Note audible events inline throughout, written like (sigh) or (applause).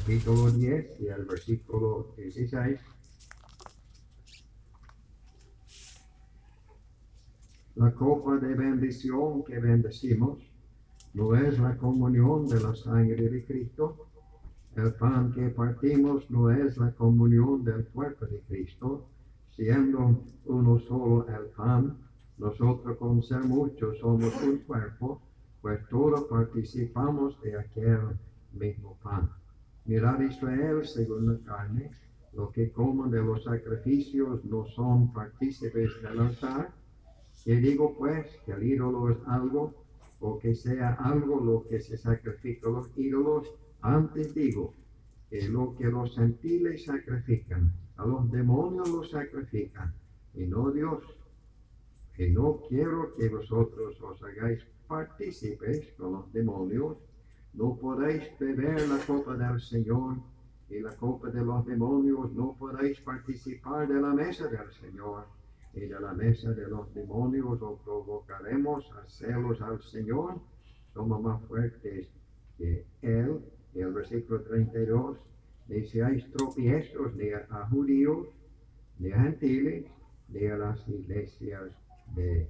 capítulo 10 y el versículo 16. La copa de bendición que bendecimos no es la comunión de la sangre de Cristo. El pan que partimos no es la comunión del cuerpo de Cristo, siendo uno solo el pan. Nosotros con ser muchos somos un cuerpo, pues todos participamos de aquel mismo pan. Mirad Israel según la carne, los que comen de los sacrificios no son partícipes del altar. Que digo pues que el ídolo es algo, o que sea algo lo que se sacrifica a los ídolos, antes digo que lo que los gentiles sacrifican, a los demonios los sacrifican, y no Dios. Y no quiero que vosotros os hagáis partícipes con los demonios, no podéis beber la copa del Señor y la copa de los demonios, no podéis participar de la mesa del Señor y de la mesa de los demonios, o provocaremos a celos al Señor, somos más fuertes que Él. Y el versículo 32, ni seáis tropiezos ni a judíos, ni a gentiles, ni a las iglesias de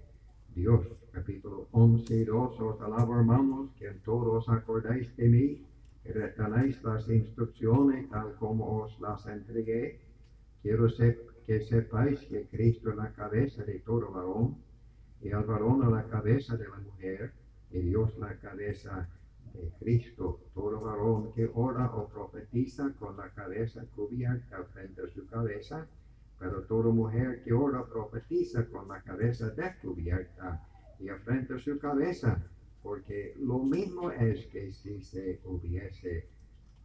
Dios. Capítulo 11 y 2, os alabo hermanos, que en todos acordáis de mí, que retenéis las instrucciones tal como os las entregué. Quiero que sepáis que Cristo es la cabeza de todo varón, y el varón es la cabeza de la mujer, y Dios la cabeza de Cristo. Todo varón que ora o profetiza con la cabeza cubierta frente a su cabeza, pero toda mujer que ora profetiza con la cabeza descubierta y frente a su cabeza, porque lo mismo es que si se hubiese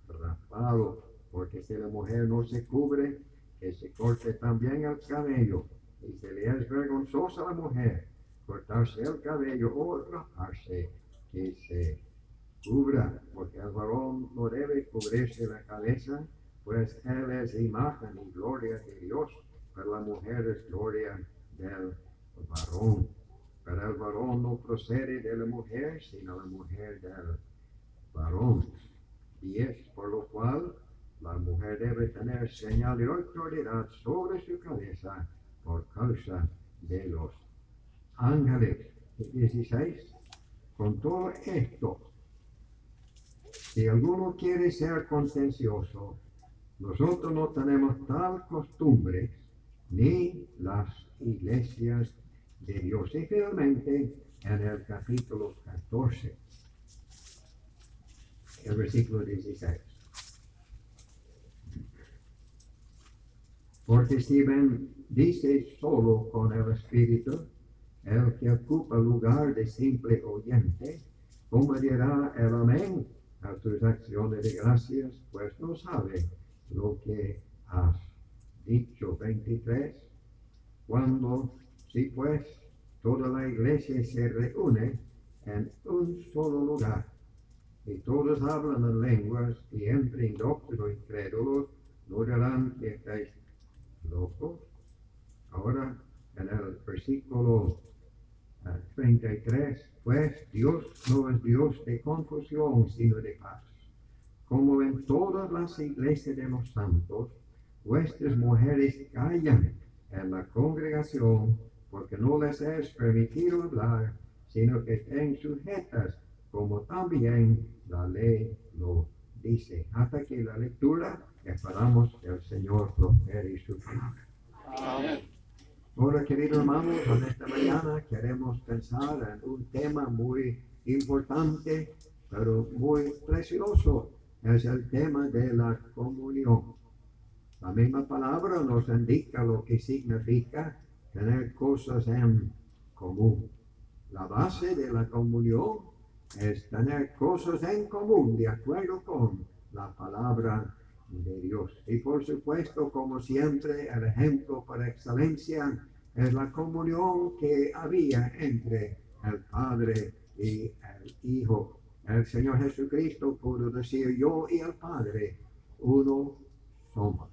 rapado, porque si la mujer no se cubre, que se corte también el cabello, y se le es vergonzosa a la mujer cortarse el cabello o raparse, que se cubra, porque el varón no debe cubrirse la cabeza, pues él es imagen y gloria de Dios, pero la mujer es gloria del varón. Pero el varón no procede de la mujer, sino la mujer del varón. Y es por lo cual la mujer debe tener señal de autoridad sobre su cabeza por causa de los ángeles. 16. Con todo esto, si alguno quiere ser contencioso, nosotros no tenemos tal costumbre ni las iglesias de Dios. Y finalmente, en el capítulo 14, el versículo 16. Porque si bendice solo con el Espíritu, el que ocupa lugar de simple oyente, ¿cómo dirá el amén a tus acciones de gracias? Pues no sabe lo que has dicho. 23. Cuando, si pues, toda la iglesia se reúne en un solo lugar, y todos hablan en lenguas y entre indóctrinos incrédulos, no dirán que estáis locos. Ahora, en el versículo 33, pues Dios no es Dios de confusión, sino de paz. Como en todas las iglesias de los santos, vuestras mujeres callan en la congregación, porque no les es permitido hablar, sino que estén sujetas, como también la ley lo dice. Hasta que la lectura, esperamos que el Señor prospere su palabra. Ahora, queridos hermanos, en esta mañana queremos pensar en un tema muy importante, pero muy precioso. Es el tema de la comunión. La misma palabra nos indica lo que significa tener cosas en común. La base de la comunión es tener cosas en común de acuerdo con la palabra de Dios. Y por supuesto, como siempre, el ejemplo por excelencia es la comunión que había entre el Padre y el Hijo. El Señor Jesucristo pudo decir, yo y el Padre, uno somos.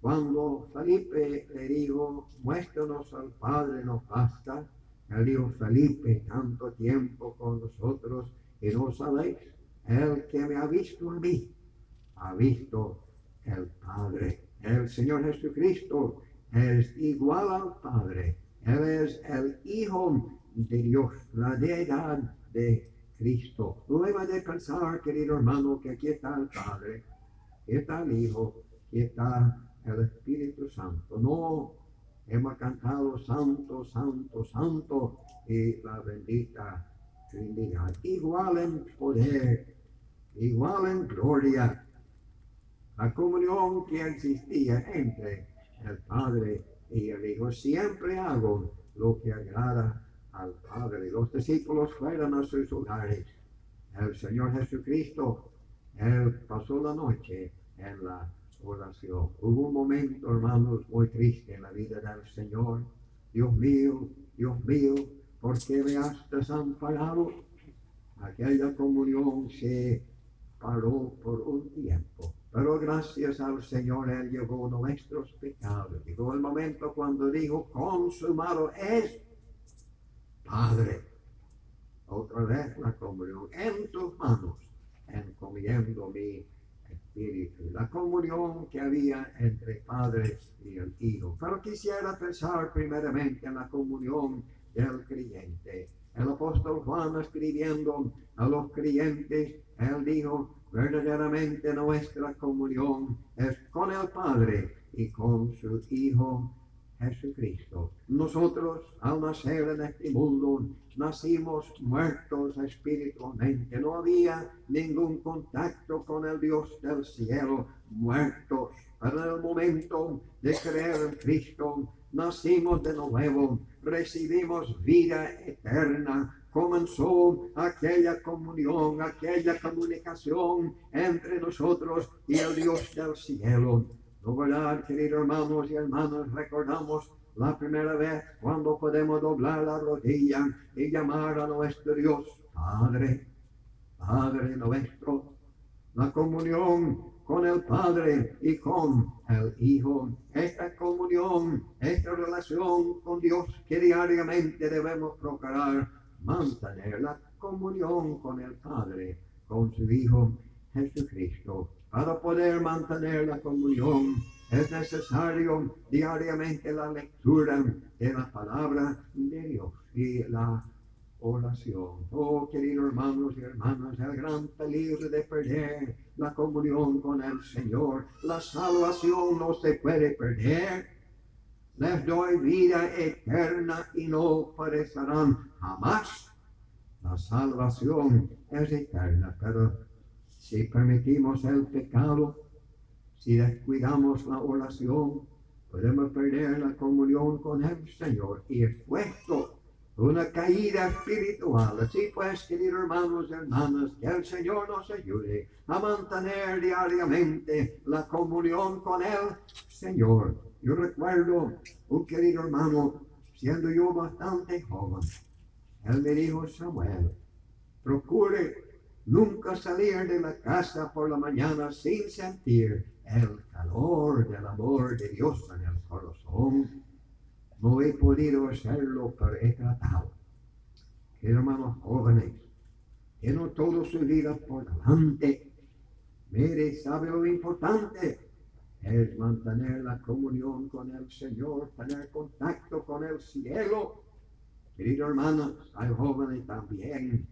Cuando Felipe le dijo, muéstranos al Padre, nos basta, él dijo, Felipe, tanto tiempo con nosotros y no sabéis, el que me ha visto a mí, ha visto el Padre. El Señor Jesucristo es igual al Padre. Él es el Hijo de Dios, la deidad de Cristo. No debe de pensar, querido hermano, que aquí está el Padre, aquí está el Hijo, aquí está el Espíritu Santo. No, hemos cantado Santo, Santo, Santo y la bendita Trinidad. Igual en poder, igual en gloria. La comunión que existía entre el Padre y el Hijo. Siempre hago lo que agrada al Padre. Los discípulos fueron a sus hogares. El Señor Jesucristo, Él pasó la noche en la oración. Hubo un momento, hermanos, muy triste en la vida del Señor. Dios mío, Dios mío, ¿por qué me has desamparado? Aquella comunión se paró por un tiempo. Pero gracias al Señor, Él llevó nuestros pecados. Llegó el momento cuando dijo, consumado es, Padre. Otra vez la comunión en tus manos, encomiendo mi espíritu. La comunión que había entre Padre y el Hijo. Pero quisiera pensar primeramente en la comunión del creyente. El apóstol Juan escribiendo a los creyentes, él dijo, verdaderamente nuestra comunión es con el Padre y con su Hijo Jesucristo. Nosotros al nacer en este mundo nacimos muertos espiritualmente. No había ningún contacto con el Dios del cielo, muertos. Pero en el momento de creer en Cristo, nacimos de nuevo, recibimos vida eterna, comenzó aquella comunión, aquella comunicación entre nosotros y el Dios del cielo. No queridos hermanos y hermanas, recordamos la primera vez cuando podemos doblar la rodilla y llamar a nuestro Dios Padre, Padre nuestro. La comunión con el Padre y con el Hijo. Esta comunión, esta relación con Dios que diariamente debemos procurar mantener la comunión con el Padre, con su Hijo Jesucristo. Para poder mantener la comunión es necesario diariamente la lectura de la palabra de Dios y la oración. Oh, queridos hermanos y hermanas, el gran peligro de perder la comunión con el Señor. La salvación no se puede perder. Les doy vida eterna y no perecerán jamás. La salvación es eterna, pero si permitimos el pecado, si descuidamos la oración, podemos perder la comunión con el Señor y expuesto una caída espiritual. Así pues, queridos hermanos y hermanas, que el Señor nos ayude a mantener diariamente la comunión con el Señor. Yo recuerdo un querido hermano, siendo yo bastante joven, él me dijo, Samuel, procure nunca salir de la casa por la mañana sin sentir el calor del amor de Dios en el corazón. No he podido hacerlo, pero he tratado. Hermanos jóvenes, tienen toda su vida por delante. Mire, sabe lo importante es mantener la comunión con el Señor, tener contacto con el cielo. Queridos hermanos, hay jóvenes también,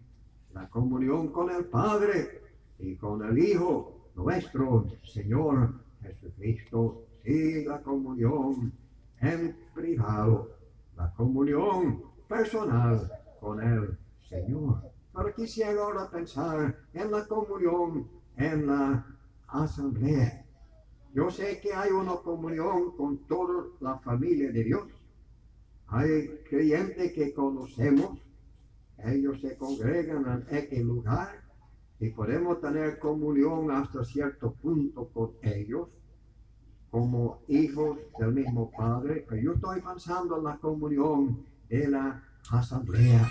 la comunión con el Padre y con el Hijo, nuestro Señor Jesucristo. Sí, la comunión en privado, la comunión personal con el Señor. Pero quisiera ahora pensar en la comunión en la asamblea. Yo sé que hay una comunión con toda la familia de Dios. Hay creyentes que conocemos, ellos se congregan en aquel lugar y podemos tener comunión hasta cierto punto con ellos como hijos del mismo Padre, pero yo estoy pensando en la comunión de la asamblea.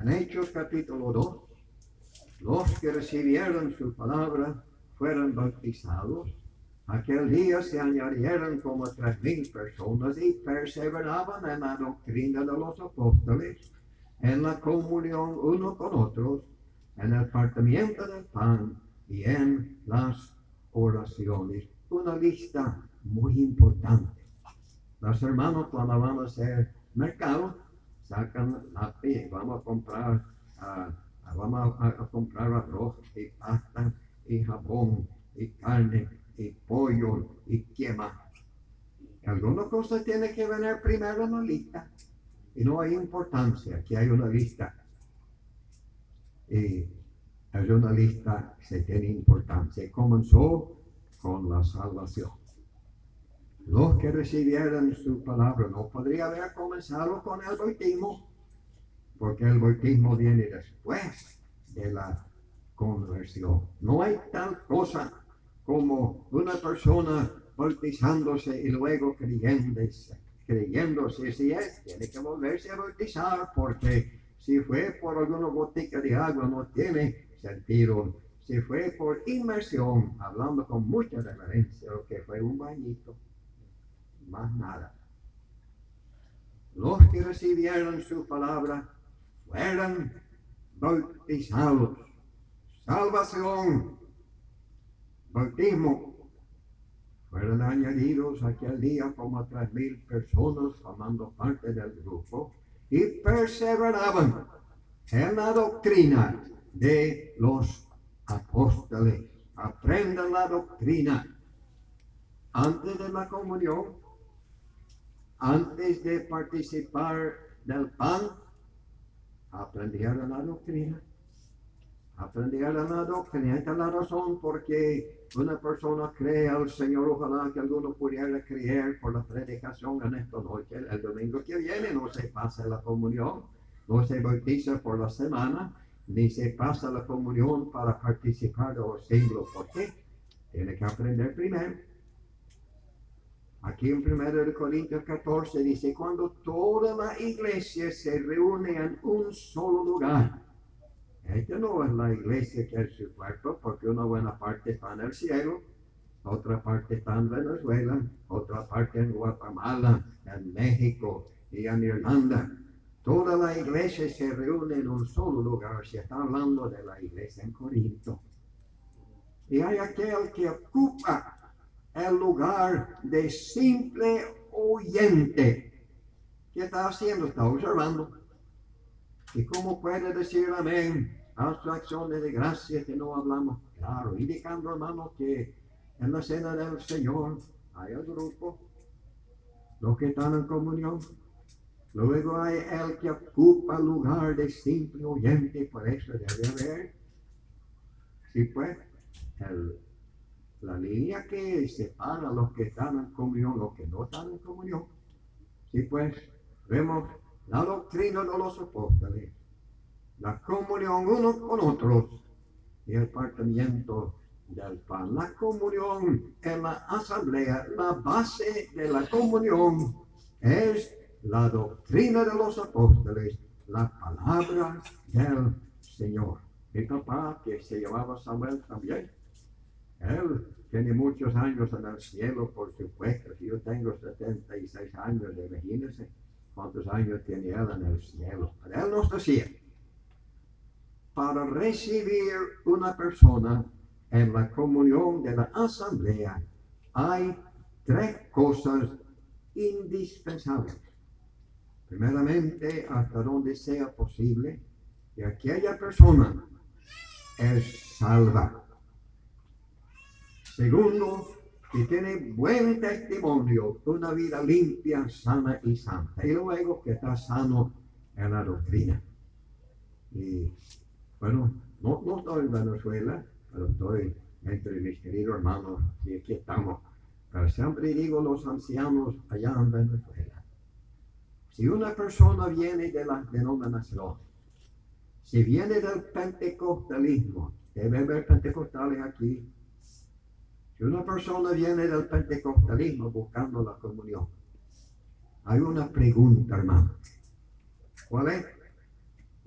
En Hechos capítulo 2, los que recibieron su palabra fueron bautizados. Aquel día se añadieron como tres mil personas y perseveraban en la doctrina de los apóstoles, en la comunión uno con otros, en el partimiento del pan y en las oraciones. Una lista muy importante. Los hermanos cuando van a hacer mercado, sacan lápiz, vamos a comprar, uh, vamos a, a, comprar arroz y pasta y jabón y carne y pollo y quema. Algunas cosas tienen que venir primero en la lista y no hay importancia que hay una lista. Y hay una lista que tiene importancia. Comenzó con la salvación. Los que recibieron su palabra no podría haber comenzado con el bautismo, porque el bautismo viene después de la conversión. No hay tal cosa como una persona bautizándose y luego creyéndose. Creyéndose, si es, tiene que volverse a bautizar, porque si fue por alguna gotica de agua no tiene sentido. Si fue por inmersión, hablando con mucha reverencia, lo que fue un bañito, más nada. Los que recibieron su palabra fueron bautizados. Salvación, bautismo, fueron añadidos aquel día como tres mil personas formando parte del grupo y perseveraban en la doctrina de los apóstoles. Aprendan la doctrina antes de la comunión, antes de participar del pan, aprendieron la doctrina. Aprendieron la doctrina. Esta es la razón porque una persona cree al Señor. Ojalá que alguno pudiera creer por la predicación en esta noche. El domingo que viene no se pasa la comunión, no se bautiza por la semana, ni se pasa la comunión para participar de los siglos. ¿Por qué? Tiene que aprender primero. Aquí en 1 Corintios 14 dice, cuando toda la iglesia se reúne en un solo lugar. Esta no es la iglesia que es su cuerpo, porque una buena parte está en el cielo, otra parte está en Venezuela, otra parte en Guatemala, en México y en Irlanda. Toda la iglesia se reúne en un solo lugar. Se está hablando de la iglesia en Corinto. Y hay aquel que ocupa el lugar de simple oyente. ¿Qué está haciendo? Está observando. ¿Y cómo puede decir amén a su acciones de gracia que no hablamos? Claro, indicando, hermano, que en la cena del Señor hay el grupo, los que están en comunión. Luego hay el que ocupa lugar de simple oyente, por eso debe haber, sí pues, el la línea que separa los que están en comunión, los que no están en comunión. Sí, pues vemos la doctrina de los apóstoles, la comunión unos con otros y el partimiento del pan. La comunión en la asamblea, la base de la comunión es la doctrina de los apóstoles, la palabra del Señor. Mi papá, que se llamaba Samuel también, él tiene muchos años en el cielo, por supuesto. Si yo tengo 76 años, imagínense cuántos años tiene él en el cielo. Pero él nos decía, para recibir una persona en la comunión de la asamblea, hay tres cosas indispensables. Primeramente, hasta donde sea posible, que aquella persona es salva. Segundo, que tiene buen testimonio, una vida limpia, sana y santa. Y luego que está sano en la doctrina. Y bueno, no, estoy en Venezuela, pero estoy entre mis queridos hermanos y aquí estamos. Pero siempre digo los ancianos allá en Venezuela. Si una persona viene de la denominación, si viene del pentecostalismo, debe haber pentecostales aquí, si una persona viene del pentecostalismo buscando la comunión, hay una pregunta, hermano. ¿Cuál es?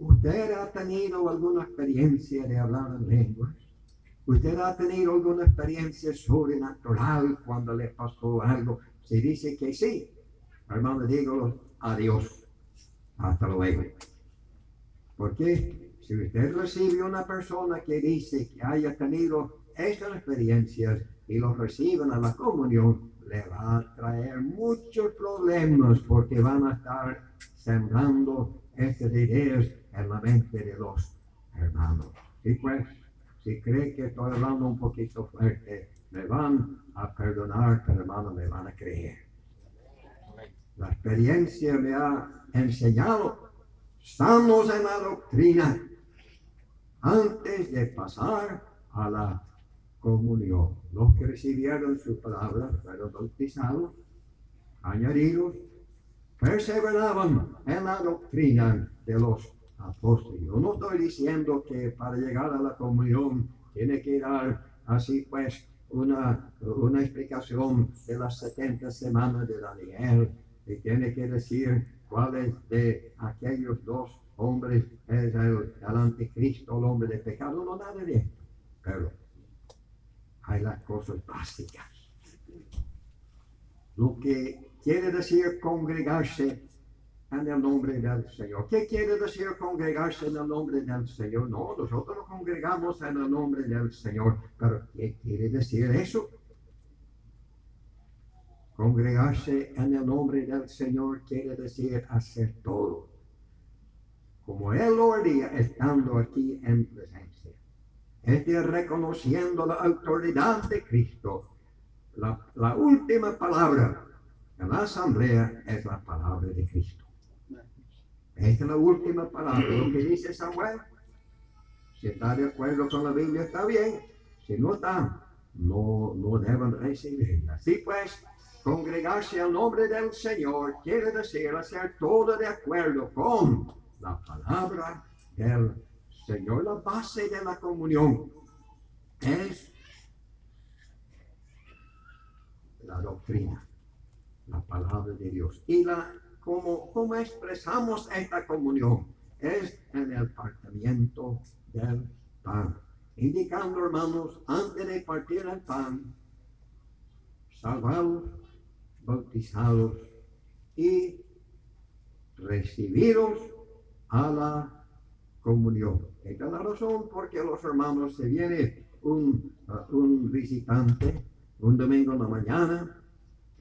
¿Usted ha tenido alguna experiencia de hablar en lenguas? ¿Usted ha tenido alguna experiencia sobrenatural cuando le pasó algo? Si dice que sí, hermano, digo adiós. Hasta luego. ¿Por qué? Si usted recibe una persona que dice que haya tenido estas experiencias y lo reciben a la comunión, le va a traer muchos problemas porque van a estar sembrando estas ideas en la mente de los hermanos. Y pues, si cree que estoy hablando un poquito fuerte, me van a perdonar, pero hermano, me van a creer. La experiencia me ha enseñado, estamos en la doctrina antes de pasar a la comunión. Los que recibieron su palabra fueron bautizados, añadidos, perseveraban en la doctrina de los apóstoles. Yo no estoy diciendo que para llegar a la comunión tiene que dar así pues una, una explicación de las 70 semanas de Daniel y tiene que decir cuáles de aquellos dos hombres es el, el anticristo, el hombre de pecado, no nada de esto. Pero hay las cosas básicas. Lo que quiere decir congregarse en el nombre del Señor. ¿Qué quiere decir congregarse en el nombre del Señor? No, nosotros nos congregamos en el nombre del Señor, pero ¿qué quiere decir eso? Congregarse en el nombre del Señor quiere decir hacer todo, como Él lo haría estando aquí en presencia. Es decir, reconociendo la autoridad de Cristo. La, la última palabra en la asamblea es la palabra de Cristo. Esta es la última palabra. Lo que (clears throat) dice Samuel, si está de acuerdo con la Biblia, está bien. Si no está, no, no deben recibirla. Así pues, congregarse al nombre del Señor quiere decir hacer todo de acuerdo con la palabra del Señor. La base de la comunión es la doctrina, la palabra de Dios. Y la como, como expresamos esta comunión es en el partimiento del pan. Indicando, hermanos, antes de partir el pan, salvados, bautizados y recibidos a la comunión. Esta es la razón porque los hermanos se viene un, un visitante un domingo en la mañana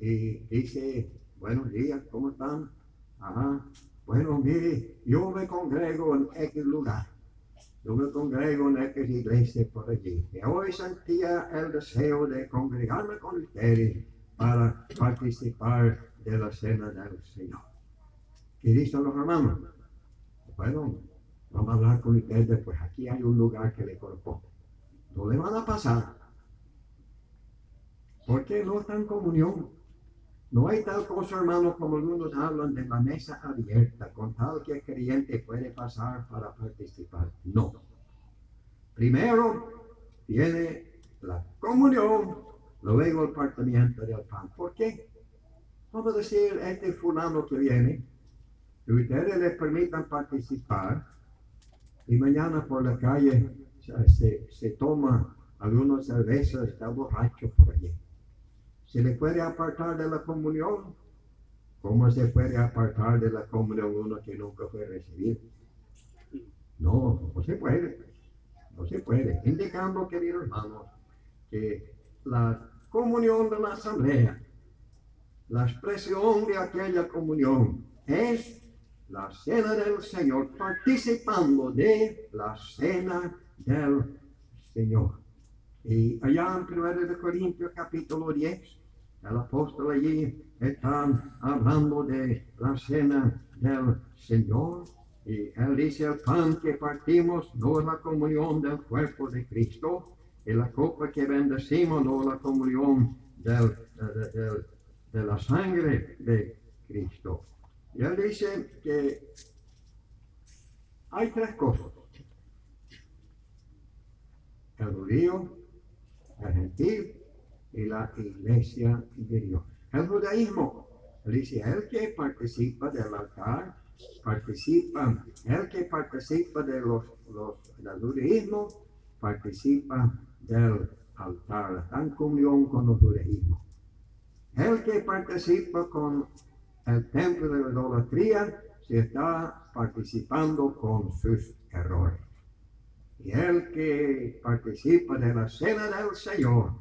y dice, buenos días, ¿cómo están? Ajá. Bueno, mire, yo me congrego en X lugar. Yo me congrego en X iglesia por allí. Y hoy sentía el deseo de congregarme con ustedes para participar de la cena del Señor. ¿Qué dicen los hermanos? Bueno, vamos a hablar con ustedes, pues aquí hay un lugar que le corresponde. No le van a pasar. Porque no está en comunión. No hay tal cosa, hermano, como algunos hablan de la mesa abierta, con tal que el creyente puede pasar para participar. No. Primero viene la comunión, luego el partimiento del pan. ¿Por qué? Vamos a decir, este fulano que viene, que ustedes les permitan participar y mañana por la calle se, se toma algunas cervezas, está borracho por allí. ¿Se le puede apartar de la comunión? ¿Cómo se puede apartar de la comunión uno que nunca fue recibido? No, no se puede. No se puede. Indicando, queridos hermanos, que la comunión de la asamblea, la expresión de aquella comunión es la cena del Señor, participando de la cena del Señor. Y allá en 1 de Corintios capítulo 10, el apóstol allí está hablando de la cena del Señor. Y él dice, el pan que partimos no es la comunión del cuerpo de Cristo, y la copa que bendecimos no es la comunión del, de, de, de la sangre de Cristo. Y él dice que hay tres cosas. El judío, el gentil y la iglesia de Dios. El judaísmo dice, el que participa del altar, participa, el que participa de los, los, del judaísmo, participa del altar, en comunión con el judaísmo. El que participa con el templo de la idolatría, se está participando con sus errores. Y el que participa de la cena del Señor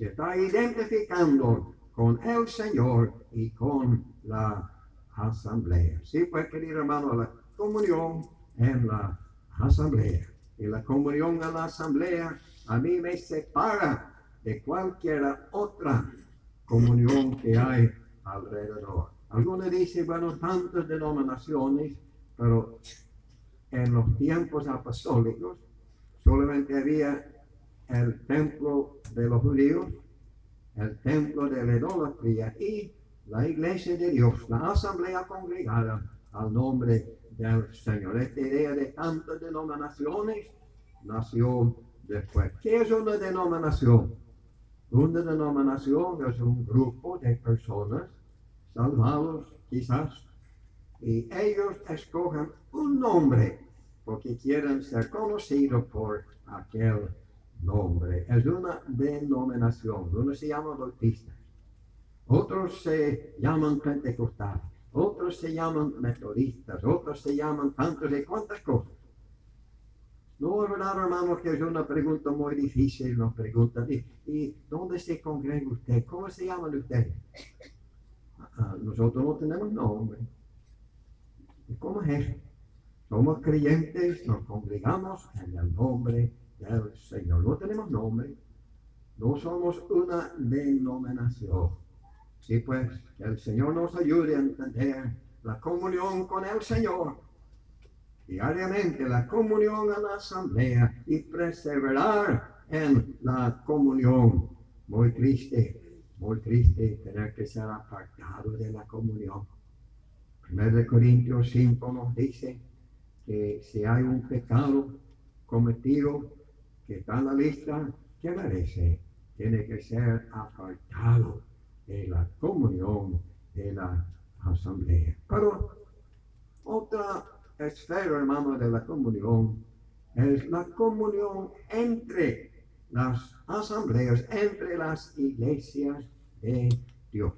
se está identificando con el Señor y con la asamblea. Sí, pues querido hermano, la comunión en la asamblea. Y la comunión en la asamblea a mí me separa de cualquier otra comunión que hay alrededor. Algunos dicen, bueno, tantas denominaciones, pero en los tiempos apostólicos solamente había el templo de los judíos, el templo de la idolatría y la iglesia de Dios, la asamblea congregada al nombre del Señor. Esta idea de tantas denominaciones nació después. ¿Qué es una denominación? Una denominación es un grupo de personas salvados quizás y ellos escojan un nombre porque quieren ser conocidos por aquel nombre. Es una denominación. Uno se llama bautista, otros se llaman pentecostales, otros se llaman metodistas, otros se llaman tantos y cuantas cosas. No es verdad, hermano, que es una pregunta muy difícil. Nos preguntan, ¿y, dónde se congrega usted? ¿Cómo se llaman ustedes? Ah, nosotros no tenemos nombre. ¿Cómo es? Somos creyentes, nos congregamos en el nombre del Señor. No tenemos nombre. No somos una denominación. Sí, pues, que el Señor nos ayude a entender la comunión con el Señor diariamente la comunión a la asamblea y perseverar en la comunión. Muy triste, muy triste tener que ser apartado de la comunión. 1 Corintios 5 nos dice que si hay un pecado cometido que está en la lista, ¿qué merece? Tiene que ser apartado de la comunión de la asamblea. Pero otra esfera, hermano, de la comunión es la comunión entre las asambleas, entre las iglesias de Dios.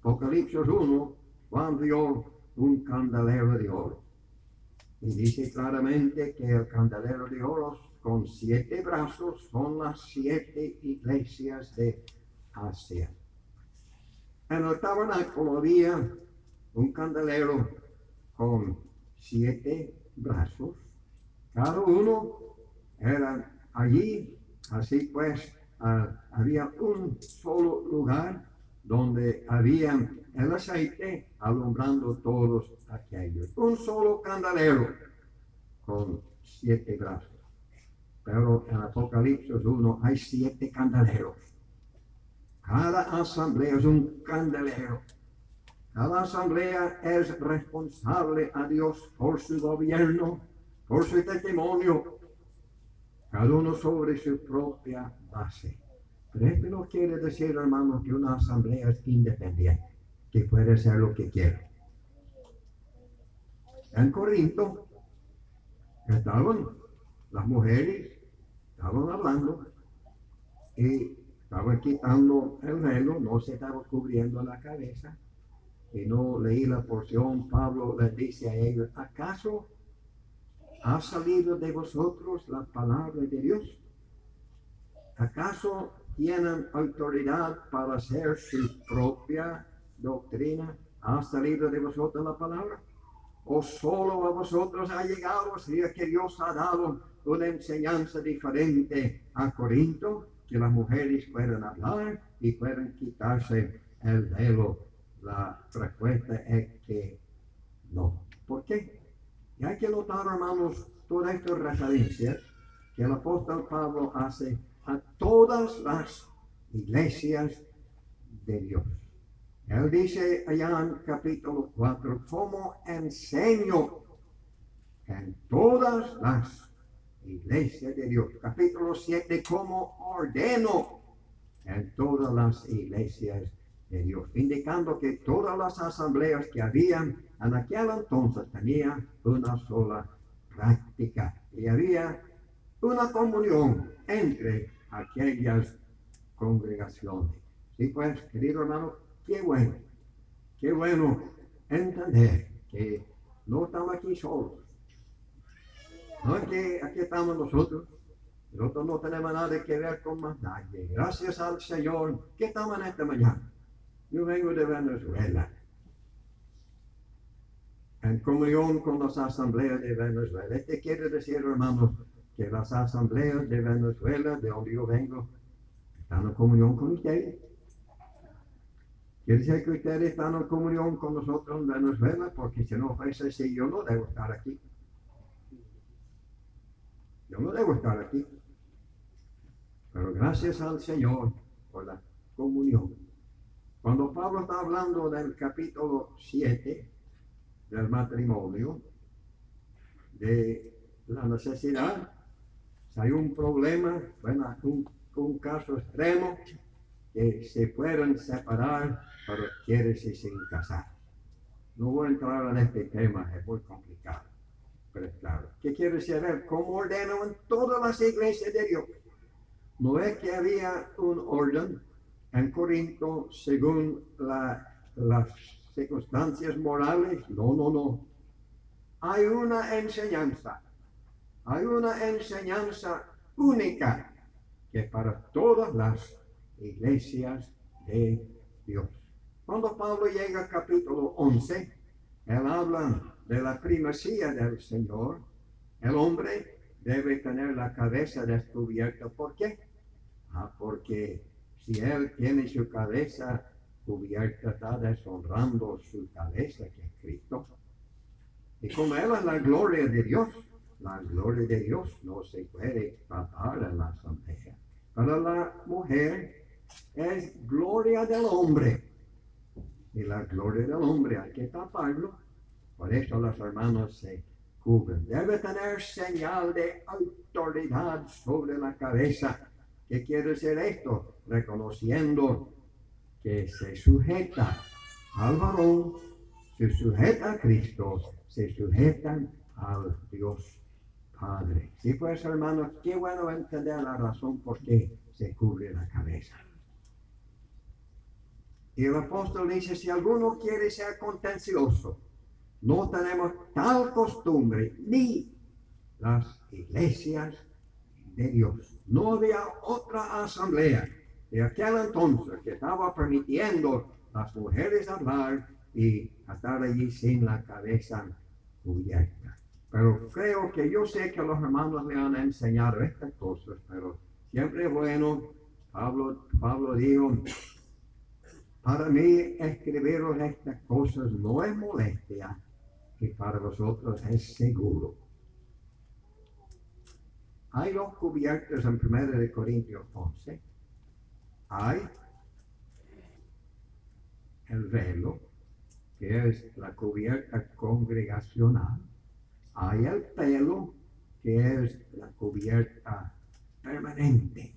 Apocalipsis 1, Juan vio un candelero de oro. Y dice claramente que el candelero de oro con siete brazos son las siete iglesias de Asia. En el tabernáculo había un candelero con siete brazos. Cada uno era allí, así pues, había un solo lugar donde había el aceite alumbrando todos aquellos. Un solo candelero con siete brazos. Pero en Apocalipsis 1 hay siete candeleros. Cada asamblea es un candelero. Cada asamblea es responsable a Dios por su gobierno, por su testimonio, cada uno sobre su propia base. Pero esto no quiere decir, hermano, que una asamblea es independiente, que puede hacer lo que quiera. En Corinto estaban las mujeres, estaban hablando y estaban quitando el velo, no se estaba cubriendo la cabeza y no leí la porción, Pablo le dice a ellos, ¿acaso ha salido de vosotros la palabra de Dios? ¿Acaso tienen autoridad para hacer su propia doctrina? ¿Ha salido de vosotros la palabra? ¿O solo a vosotros ha llegado? ¿Sería que Dios ha dado una enseñanza diferente a Corinto? Que las mujeres puedan hablar y puedan quitarse el velo la respuesta es que no. ¿Por qué? Y hay que notar, hermanos, todas estas referencias que el apóstol Pablo hace a todas las iglesias de Dios. Él dice allá en capítulo 4, ¿cómo enseño en todas las iglesias de Dios? Capítulo 7, ¿cómo ordeno en todas las iglesias de Dios, indicando que todas las asambleas que habían en aquel entonces tenían una sola práctica y había una comunión entre aquellas congregaciones. Sí, pues, querido hermano, qué bueno, qué bueno entender que no estamos aquí solos. No, aquí, aquí estamos nosotros. Nosotros no tenemos nada que ver con más nadie. Gracias al Señor. ¿Qué estamos en esta mañana? Yo vengo de Venezuela. En comunión con las asambleas de Venezuela. Este quiere decir, hermanos, que las asambleas de Venezuela, de donde yo vengo, están en comunión con ustedes. Quiere decir que ustedes están en comunión con nosotros en Venezuela, porque si no fuese así, yo no debo estar aquí. Yo no debo estar aquí. Pero gracias al Señor por la comunión. Cuando Pablo está hablando del capítulo 7 del matrimonio, de la necesidad, si hay un problema, bueno, un, caso extremo, que se pueden separar, pero quiere sin casar. No voy a entrar en este tema, es muy complicado. ¿Qué quiere decir? ¿Cómo ordenó en todas las iglesias de Dios? No es que había un orden en Corinto según la, las circunstancias morales. No, no, no. Hay una enseñanza. Hay una enseñanza única que para todas las iglesias de Dios. Cuando Pablo llega al capítulo 11, él habla de la primacía del Señor. El hombre debe tener la cabeza descubierta. ¿Por qué? Ah, porque si él tiene su cabeza cubierta, está deshonrando su cabeza, que es Cristo. Y como él es la gloria de Dios, la gloria de Dios no se puede tratar en la asamblea. Para la mujer es gloria del hombre. Y la gloria del hombre hay que taparlo. Por eso los hermanos se Debe tener señal de autoridad sobre la cabeza. ¿Qué quiere decir esto? Reconociendo que se sujeta al varón, se sujeta a Cristo, se sujetan al Dios Padre. Sí, pues hermanos, qué bueno entender la razón por qué se cubre la cabeza. Y el apóstol dice, si alguno quiere ser contencioso, no tenemos tal costumbre ni las iglesias de Dios. No había otra asamblea de aquel entonces que estaba permitiendo las mujeres hablar y estar allí sin la cabeza cubierta. Pero creo que yo sé que los hermanos le han enseñado estas cosas, pero siempre bueno. Pablo, Pablo dijo, para mí escribiros estas cosas no es molestia y para vosotros es seguro. Hay dos cubiertas en 1 de Corintios 11. Hay el velo, que es la cubierta congregacional. Hay el pelo, que es la cubierta permanente.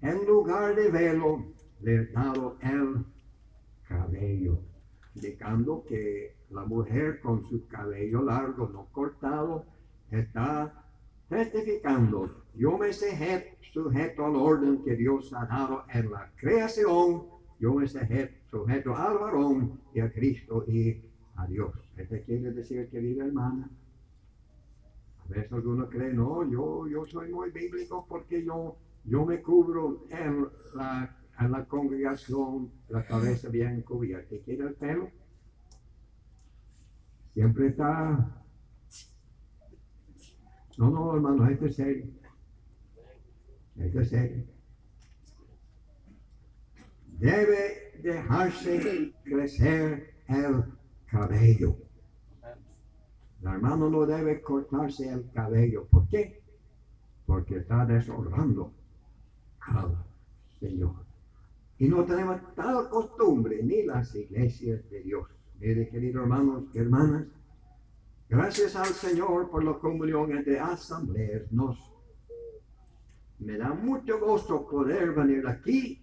En lugar de velo, le he dado el cabello, indicando que la mujer con su cabello largo, no cortado, está testificando, yo me sujeto al orden que Dios ha dado en la creación, yo me sujeto al varón y a Cristo y a Dios. Esto quiere decir, querida hermana, a veces algunos creen, no, yo, yo soy muy bíblico porque yo, yo me cubro en la a la congregación la cabeza bien cubierta. ¿Y quiere el pelo? Siempre está. No, no, hermano, este es serio. Este es serio. Debe dejarse crecer el cabello. El hermano no debe cortarse el cabello. ¿Por qué? Porque está deshonrando al Señor. Y no tenemos tal costumbre ni las iglesias de Dios. Mire, queridos hermanos y hermanas, gracias al Señor por la comunión entre asambleas. Nos, me da mucho gozo poder venir aquí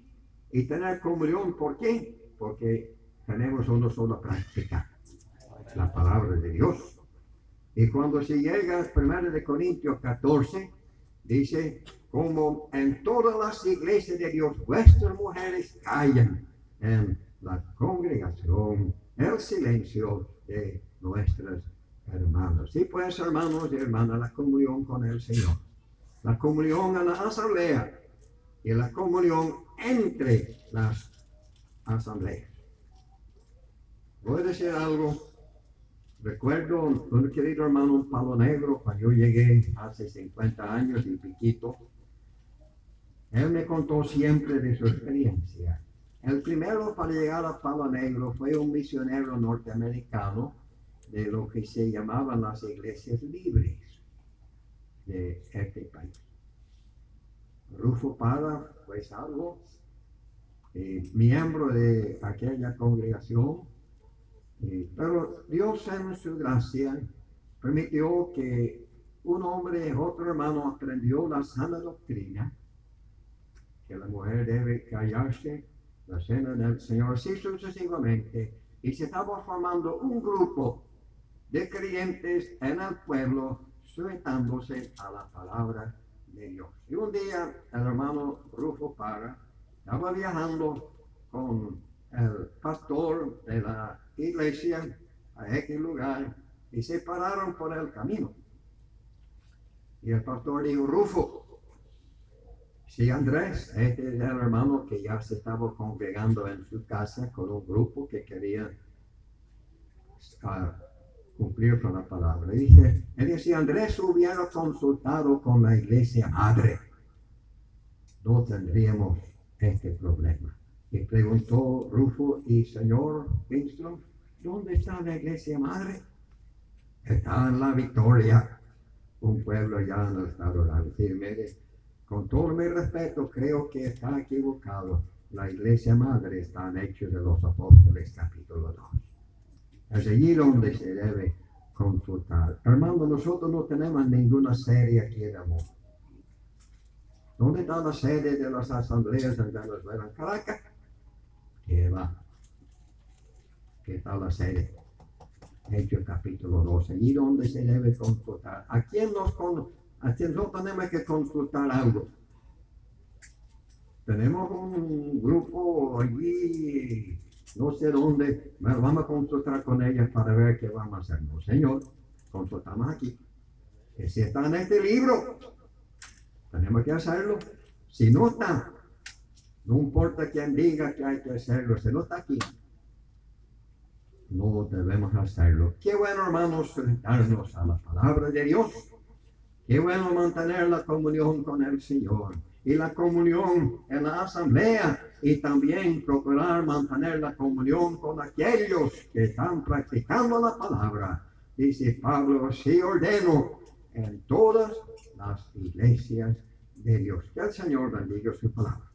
y tener comunión. ¿Por qué? Porque tenemos una sola práctica, la palabra de Dios. Y cuando se llega a 1 de Corintios 14, dice, como en todas las iglesias de Dios, vuestras mujeres callan en la congregación, el silencio de nuestras hermanos. Sí, pues, hermanos y hermanas, la comunión con el Señor. La comunión en la asamblea y la comunión entre las asambleas. Voy a decir algo. Recuerdo un querido hermano Palo Negro, cuando yo llegué hace 50 años y piquito, él me contó siempre de su experiencia. El primero para llegar a Palo Negro fue un misionero norteamericano de lo que se llamaban las iglesias libres de este país. Rufo Pada fue salvo, eh, miembro de aquella congregación, eh, pero Dios en su gracia permitió que un hombre, otro hermano, aprendió la sana doctrina, que la mujer debe callarse la cena del Señor, así sucesivamente, y se estaba formando un grupo de creyentes en el pueblo sujetándose a la palabra de Dios. Y un día el hermano Rufo Para estaba viajando con el pastor de la iglesia a aquel lugar y se pararon por el camino. Y el pastor dijo, Rufo, Sí, Andrés, este es el hermano que ya se estaba congregando en su casa con un grupo que quería uh, cumplir con la palabra. Dice, él decía, Andrés hubiera consultado con la iglesia madre, no tendríamos este problema. Y preguntó Rufo y señor Winstrom, ¿dónde está la iglesia madre? Está en la Victoria, un pueblo ya en el estado de con todo mi respeto, creo que está equivocado. La iglesia madre está en Hechos de los Apóstoles, capítulo 2. Es allí donde se debe consultar. Hermano, nosotros no tenemos ninguna serie aquí de amor. ¿Dónde está la sede de las asambleas en Venezuela? En Caracas. ¿Qué va? ¿Qué está la sede? Hechos capítulo 2. Allí donde se debe consultar. ¿A quién nos con Aquí nosotros tenemos que consultar algo. Tenemos un grupo allí, no sé dónde, bueno, vamos a consultar con ellas para ver qué vamos a hacer. No, señor, consultamos aquí. Que si está en este libro, tenemos que hacerlo. Si no está, no importa quién diga que hay que hacerlo, si no está aquí, no debemos hacerlo. Qué bueno, hermanos, darnos a la palabra de Dios Qué bueno mantener la comunión con el Señor y la comunión en la asamblea y también procurar mantener la comunión con aquellos que están practicando la palabra. Dice Pablo, sí ordeno en todas las iglesias de Dios. Que el Señor bendiga su palabra.